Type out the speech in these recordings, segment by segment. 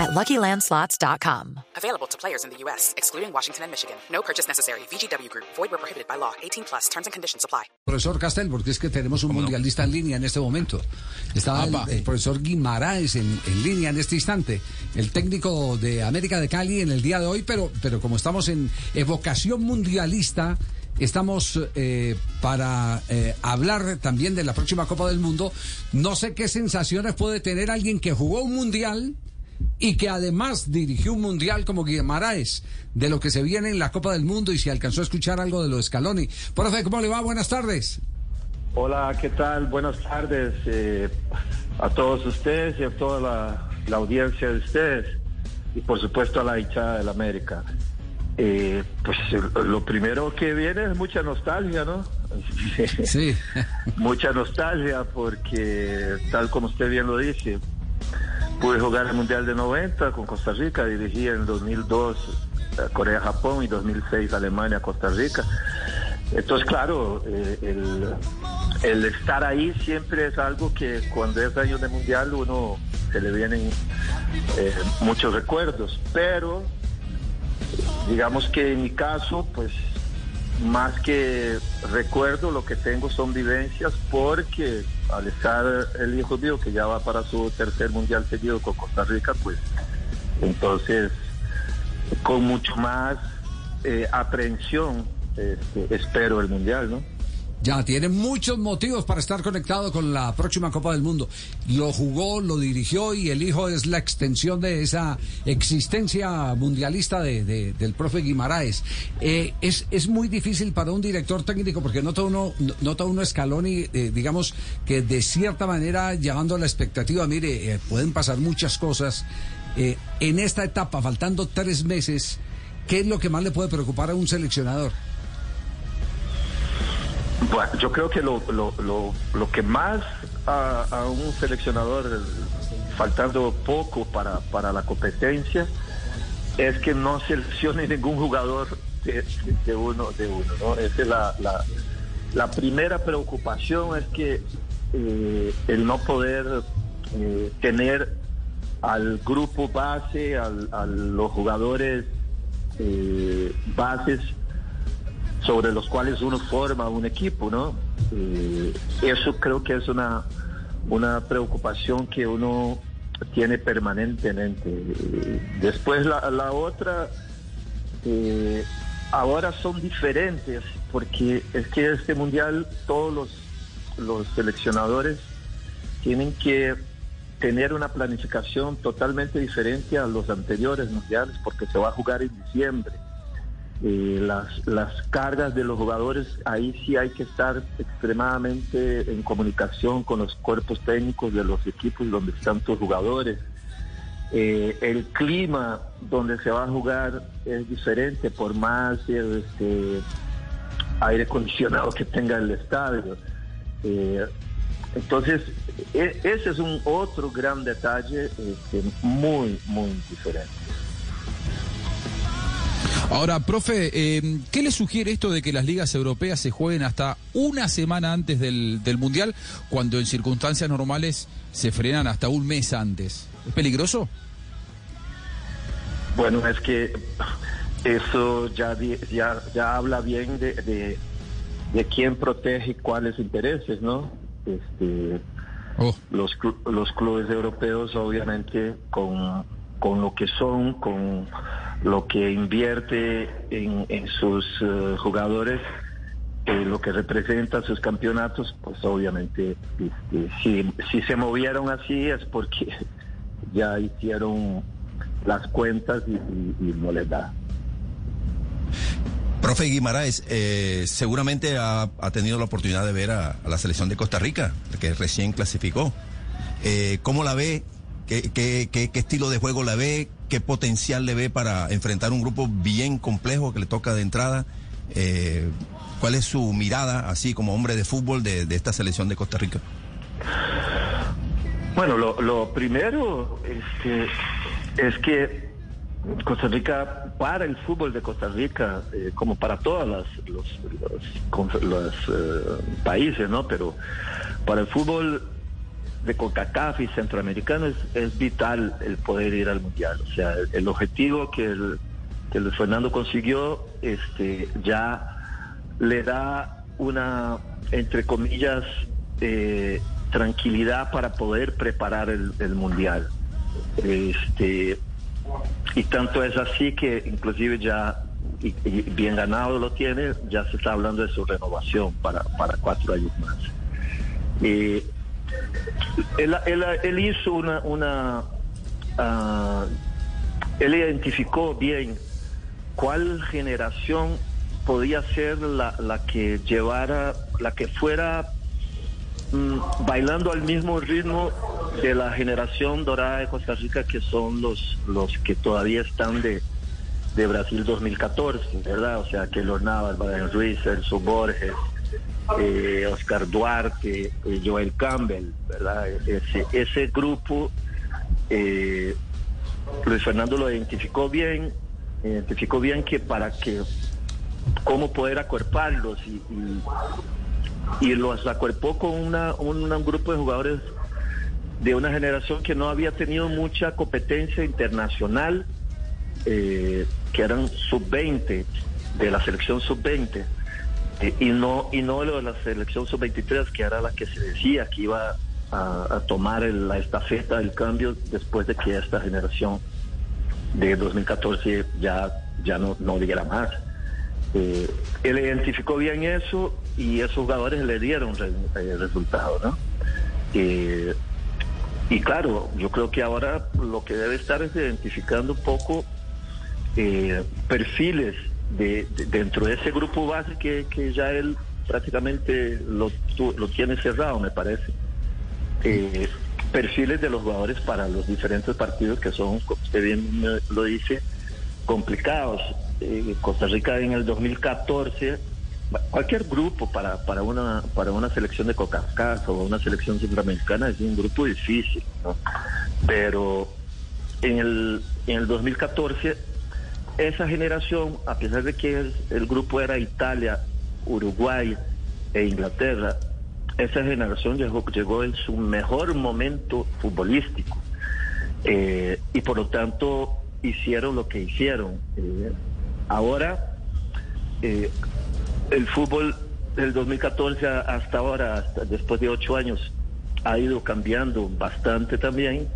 at LuckyLandSlots.com. Available to players in the U.S., excluding Washington and Michigan. No purchase necessary. VGW Group. Void where prohibited by law. 18 plus. Terms and conditions apply. Profesor Castel, porque es que tenemos un mundialista en línea en este momento. Está el, el profesor Guimaraes en, en línea en este instante, el técnico de América de Cali en el día de hoy, pero, pero como estamos en evocación mundialista, Estamos eh, para eh, hablar también de la próxima Copa del Mundo. No sé qué sensaciones puede tener alguien que jugó un mundial y que además dirigió un mundial como Guimaraes de lo que se viene en la Copa del Mundo y si alcanzó a escuchar algo de lo de Scaloni. Profe, ¿cómo le va? Buenas tardes. Hola, ¿qué tal? Buenas tardes eh, a todos ustedes y a toda la, la, audiencia de ustedes y por supuesto a la hinchada del América. Eh, pues lo primero que viene es mucha nostalgia, ¿no? Sí. mucha nostalgia porque tal como usted bien lo dice, pude jugar el Mundial de 90 con Costa Rica, dirigí en 2002 Corea-Japón y 2006 Alemania-Costa Rica. Entonces, claro, eh, el, el, estar ahí siempre es algo que cuando es año de mundial uno se le vienen eh, muchos recuerdos, pero digamos que en mi caso, pues más que recuerdo, lo que tengo son vivencias porque al estar el hijo mío que ya va para su tercer mundial seguido con Costa Rica, pues entonces con mucho más eh, aprehensión este, espero el mundial, ¿no? Ya, tiene muchos motivos para estar conectado con la próxima Copa del Mundo. Lo jugó, lo dirigió y el hijo es la extensión de esa existencia mundialista de, de, del profe Guimaraes. Eh, es, es muy difícil para un director técnico porque nota uno, nota uno escalón y eh, digamos que de cierta manera llevando la expectativa, mire, eh, pueden pasar muchas cosas. en esta etapa, faltando tres meses, ¿qué es lo que más le puede preocupar a un seleccionador? Bueno, yo creo que lo, lo, lo, lo que más a, un seleccionador, faltando poco para, para la competencia, es que no seleccione ningún jugador de, de uno de uno. ¿no? Esa es la, la, la, primera preocupación, es que eh, el no poder eh, tener al grupo base, al, a los jugadores eh, bases sobre los cuales uno forma un equipo, ¿no? Eh, eso creo que es una, una preocupación que uno tiene permanentemente. Después la, la otra, eh, ahora son diferentes, porque es que este mundial todos los, los seleccionadores tienen que tener una planificación totalmente diferente a los anteriores mundiales, porque se va a jugar en diciembre. Eh, las, las cargas de los jugadores, ahí sí hay que estar extremadamente en comunicación con los cuerpos técnicos de los equipos donde están tus jugadores. Eh, el clima donde se va a jugar es diferente por más este, aire acondicionado que tenga el estadio. Eh, entonces, e, ese es un otro gran detalle este, muy, muy diferente. Ahora, profe, eh, ¿qué le sugiere esto de que las ligas europeas se jueguen hasta una semana antes del, del, Mundial, cuando en circunstancias normales se frenan hasta un mes antes? ¿Es peligroso? Bueno, es que eso ya, ya, ya habla bien de, de, de quién protege cuáles intereses, ¿no? Este, oh. los, los clubes europeos, obviamente, con, con lo que son, con lo que invierte en, sus uh, jugadores, eh, lo que representa sus campeonatos, pues obviamente este, si, si se movieron así es porque ya hicieron las cuentas y, y, no les da. Profe Guimaraes, eh, seguramente ha, tenido la oportunidad de ver a, la selección de Costa Rica, que recién clasificó. Eh, ¿Cómo la ve? ¿Qué, qué, qué, qué estilo de juego la ve? Qué potencial le ve para enfrentar un grupo bien complejo que le toca de entrada Eh, ¿Cuál es su mirada, así como hombre de fútbol, de, esta selección de Costa Rica? Bueno, lo, primero este, es que Costa Rica, para el fútbol de Costa Rica, eh, como para todos los, los, eh, países, ¿no? Pero para el fútbol de CONCACAF y centroamericano es, vital el poder ir al mundial. O sea, el, objetivo que el, que Fernando consiguió este, ya le da una, entre comillas, eh, tranquilidad para poder preparar el, mundial. Este, y tanto es así que inclusive ya bien ganado lo tiene, ya se está hablando de su renovación para, para cuatro años más. Eh, él, él, hizo una, una ah, él identificó bien cuál generación podía ser la, la que llevara, la que fuera mm, bailando al mismo ritmo de la generación dorada de Costa Rica, que son los, los que todavía están de, de Brasil 2014, ¿verdad? O sea, que los Navas, Brian Ruiz, Elso Borges, eh, Oscar Duarte, eh, Joel Campbell. Ese, ese grupo, eh, Luis Fernando lo identificó bien, identificó bien que para que, cómo poder acuerparlos y, y, los acuerpó con una, un, grupo de jugadores de una generación que no había tenido mucha competencia internacional, que eran sub-20, de la selección sub-20 y no y no lo de la selección sub-23, que era la que se decía que iba a, tomar la estafeta del cambio después de que esta generación de 2014 ya, ya no, no diera más. Eh, él identificó bien eso y esos jugadores le dieron el eh, resultado, ¿no? Eh, y claro, yo creo que ahora lo que debe estar es identificando un poco perfiles de, dentro de ese grupo base que, ya él prácticamente lo, lo tiene cerrado, me parece. Eh, perfiles de los jugadores para los diferentes partidos que son, como usted bien lo dice, complicados. Eh, Costa Rica en el 2014, cualquier grupo para, para, una, para una selección de coca o una selección centroamericana es un grupo difícil, Pero en el, en el 2014 esa generación, a pesar de que el, grupo era Italia, Uruguay e Inglaterra, esa generación llegó, llegó en su mejor momento futbolístico eh, y por lo tanto hicieron lo que hicieron. Eh, ahora, eh, el fútbol del 2014 hasta ahora, después de ocho años, ha ido cambiando bastante también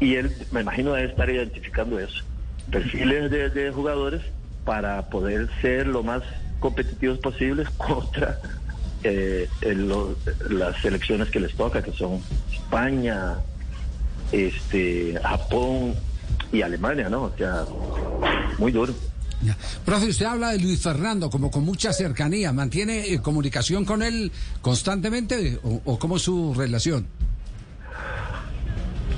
y él, me imagino, debe estar identificando eso perfiles de, jugadores para poder ser lo más competitivos posibles contra eh, las selecciones que les toca, que son España, este, Japón y Alemania, ¿no? O sea, muy duro. Profe, usted habla de Luis Fernando como con mucha cercanía. ¿Mantiene eh, comunicación con él constantemente o, o cómo es su relación?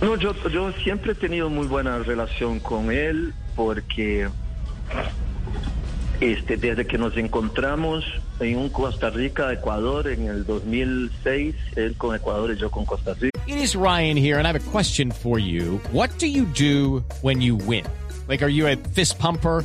No, yo, yo siempre he tenido muy buena relación con él porque este, desde que nos encontramos en un Costa Rica, Ecuador, en el 2006, él con Ecuador y yo con Costa Rica. It is Ryan here, and I have a question for you. What do you do when you win? Like, are you a fist pumper?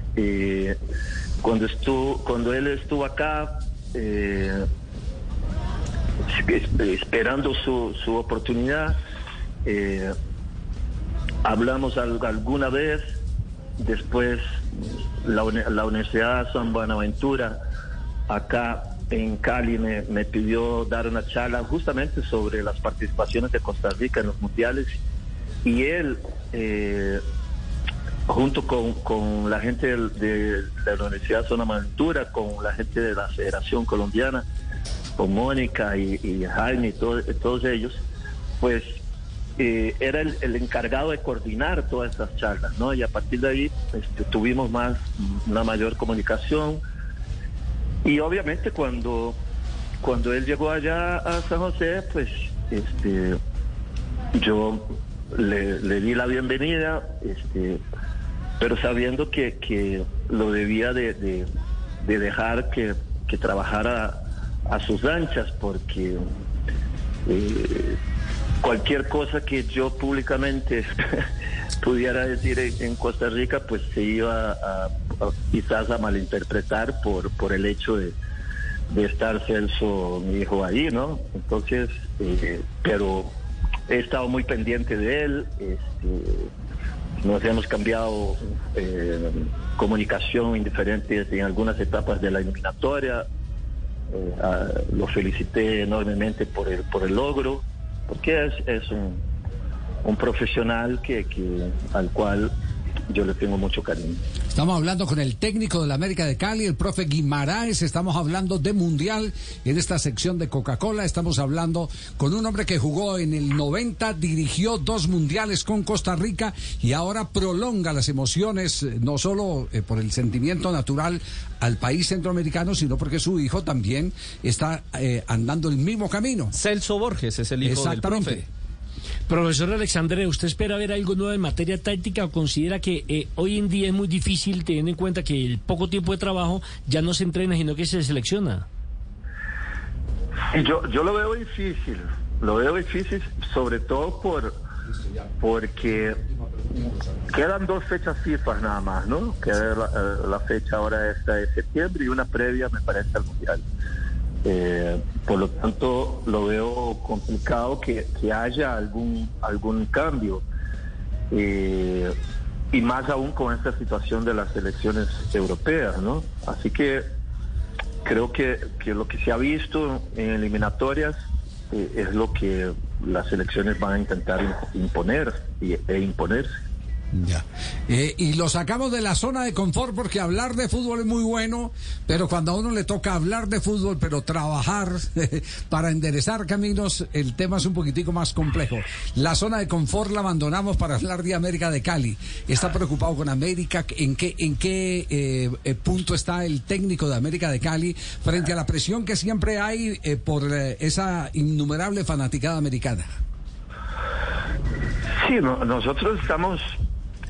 Eh, cuando, estuvo, cuando él estuvo acá, eh, esperando su, oportunidad, eh, hablamos alguna vez, después la, la Universidad San Buenaventura, acá en Cali, me, me, pidió dar una charla justamente sobre las participaciones de Costa Rica en los mundiales y él junto con, la gente de, la Universidad Zona Maventura, con la gente de la Federación Colombiana, con Mónica y, Jaime y todos ellos, pues eh, era el, encargado de coordinar todas estas charlas, ¿no? Y a partir de ahí este, tuvimos más, una mayor comunicación. Y obviamente cuando, cuando él llegó allá a San José, pues este, yo le, di la bienvenida, este, pero sabiendo que, lo debía de, dejar que, trabajara a sus anchas, porque eh, cualquier cosa que yo públicamente pudiera decir en, Costa Rica, pues se iba a, quizás a malinterpretar por, por el hecho de, estar Celso, mi hijo, ahí, ¿no? Entonces, eh, pero he estado muy pendiente de él, este, nos hemos cambiado eh, comunicación indiferentes en algunas etapas de la eliminatoria, eh, lo felicité enormemente por el, por el logro porque es, es un, un profesional que, que, al cual yo le tengo mucho cariño. Estamos hablando con el técnico de la América de Cali, el profe Guimaraes. Estamos hablando de Mundial en esta sección de Coca-Cola. Estamos hablando con un hombre que jugó en el 90, dirigió dos mundiales con Costa Rica y ahora prolonga las emociones, eh, no solo eh, por el sentimiento natural al país centroamericano, sino porque su hijo también está eh, andando el mismo camino. Celso Borges es el hijo del profe. Profesor Alexandre, ¿usted espera ver algo nuevo en materia táctica o considera que eh, hoy en día es muy difícil teniendo en cuenta que el poco tiempo de trabajo ya no se entrena, sino que se selecciona? Yo, yo lo veo difícil, lo veo difícil sobre todo por porque quedan dos fechas FIFA nada más, ¿no? Queda la, eh, la fecha ahora esta de septiembre y una previa me parece al Mundial. Eh, por lo tanto, lo veo complicado que, haya algún, algún cambio. Eh, y más aún con esta situación de las elecciones europeas, ¿no? Así que creo que, lo que se ha visto en eliminatorias eh, es lo que las elecciones van a intentar imponer e imponerse. Ya. Eh, y lo sacamos de la zona de confort porque hablar de fútbol es muy bueno, pero cuando a uno le toca hablar de fútbol, pero trabajar para enderezar caminos, el tema es un poquitico más complejo. La zona de confort la abandonamos para hablar de América de Cali. ¿Está preocupado con América? ¿En qué, en qué eh, eh, punto está el técnico de América de Cali frente a la presión que siempre hay por esa innumerable fanaticada americana? Sí, nosotros estamos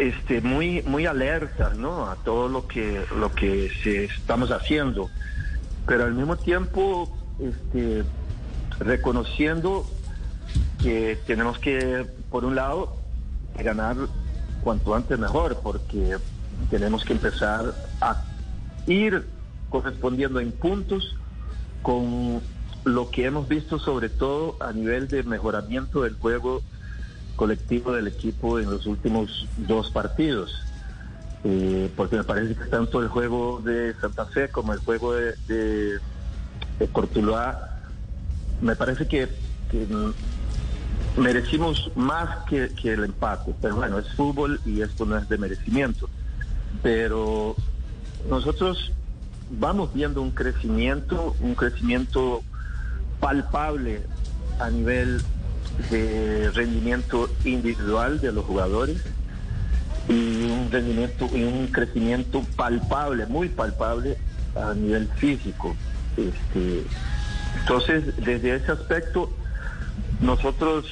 este, muy, muy alertas ¿no? a todo lo que, lo que se estamos haciendo, pero al mismo tiempo este, reconociendo que tenemos que, por un lado, ganar cuanto antes mejor, porque tenemos que empezar a ir correspondiendo en puntos con lo que hemos visto sobre todo a nivel de mejoramiento del juego colectivo del equipo en los últimos dos partidos. Eh, porque me parece que tanto el juego de Santa Fe como el juego de, de, me parece que, merecimos más que, que, el empate. Pero bueno, es fútbol y esto no es de merecimiento. Pero nosotros vamos viendo un crecimiento, un crecimiento palpable a nivel de rendimiento individual de los jugadores y un rendimiento y un crecimiento palpable, muy palpable a nivel físico. Este, entonces, desde ese aspecto, nosotros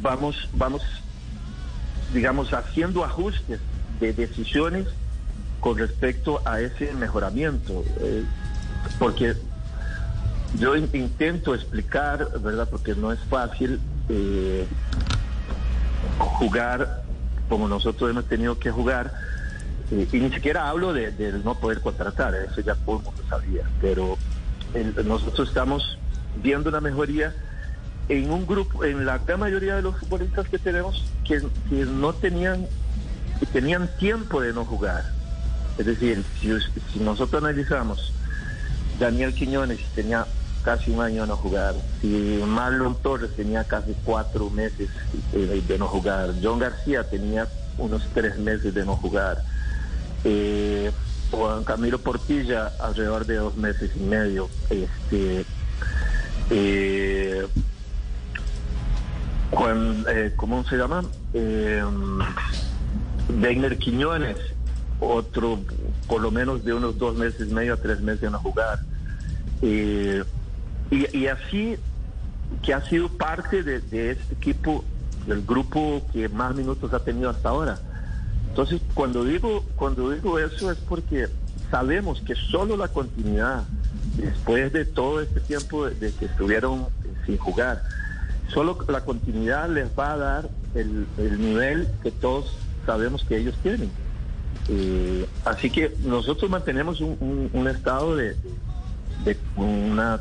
vamos, vamos, digamos, haciendo ajustes de decisiones con respecto a ese mejoramiento, eh, porque yo intento explicar, ¿verdad? Porque no es fácil eh, jugar como nosotros hemos tenido que jugar. Eh, y ni siquiera hablo de, no poder contratar, eso ya todo el mundo sabía, pero nosotros estamos viendo una mejoría en un grupo, en la gran mayoría de los futbolistas que tenemos que, no tenían, que tenían tiempo de no jugar. Es decir, si, si nosotros analizamos, Daniel Quiñones tenía casi un año no jugar. Si Marlon Torres tenía casi cuatro meses eh, de no jugar. John García tenía unos tres meses de no jugar. Eh, Juan Camilo Portilla alrededor de dos meses y medio. Este, eh, Juan, eh, ¿cómo se llama? Eh, Quiñones, otro por lo menos de unos dos meses y medio a tres meses de no jugar. Eh, y, y así que ha sido parte de, este equipo, del grupo que más minutos ha tenido hasta ahora. Entonces, cuando digo, cuando digo eso es porque sabemos que solo la continuidad, después de todo este tiempo de, que estuvieron eh, sin jugar, solo la continuidad les va a dar el, el nivel que todos sabemos que ellos tienen. Eh, así que nosotros mantenemos un, estado de una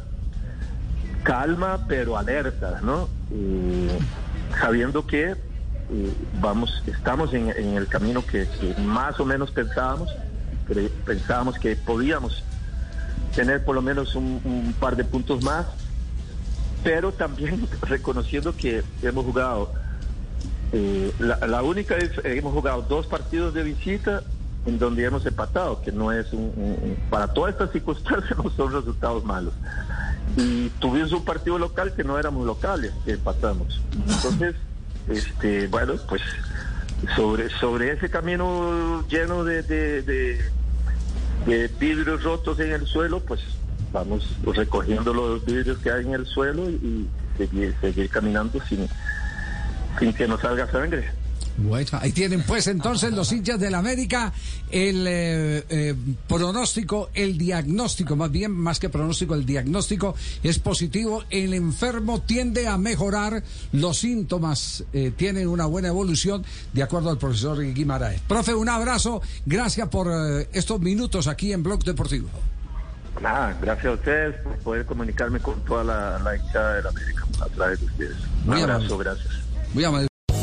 calma pero alerta, ¿no? Eh, sabiendo que eh, vamos, estamos en, el camino que, más o menos pensábamos, pensábamos que podíamos tener por lo menos un, par de puntos más, pero también reconociendo que hemos jugado eh, la, única es hemos jugado dos partidos de visita en donde hemos empatado, que no es un- para todas estas circunstancias no son resultados malos. Y tuvimos un partido local que no éramos locales, que empatamos. Entonces, este, bueno, pues sobre, sobre ese camino lleno de, de, de- vidrios rotos en el suelo, pues vamos recogiendo los vidrios que hay en el suelo y seguir, seguir caminando sin, sin que nos salga sangre. Bueno, ahí tienen pues entonces los hinchas del América el eh, eh, pronóstico, el diagnóstico, más bien, más que pronóstico, el diagnóstico es positivo, el enfermo tiende a mejorar, los síntomas eh, tienen una buena evolución, de acuerdo al profesor Guimaraes. Profe, un abrazo, gracias por estos minutos aquí en Blog Deportivo. Nada, gracias a ustedes por poder comunicarme con toda la, la hinchada de la América a través de ustedes. Un Muy abrazo, amable. gracias. Muy amable.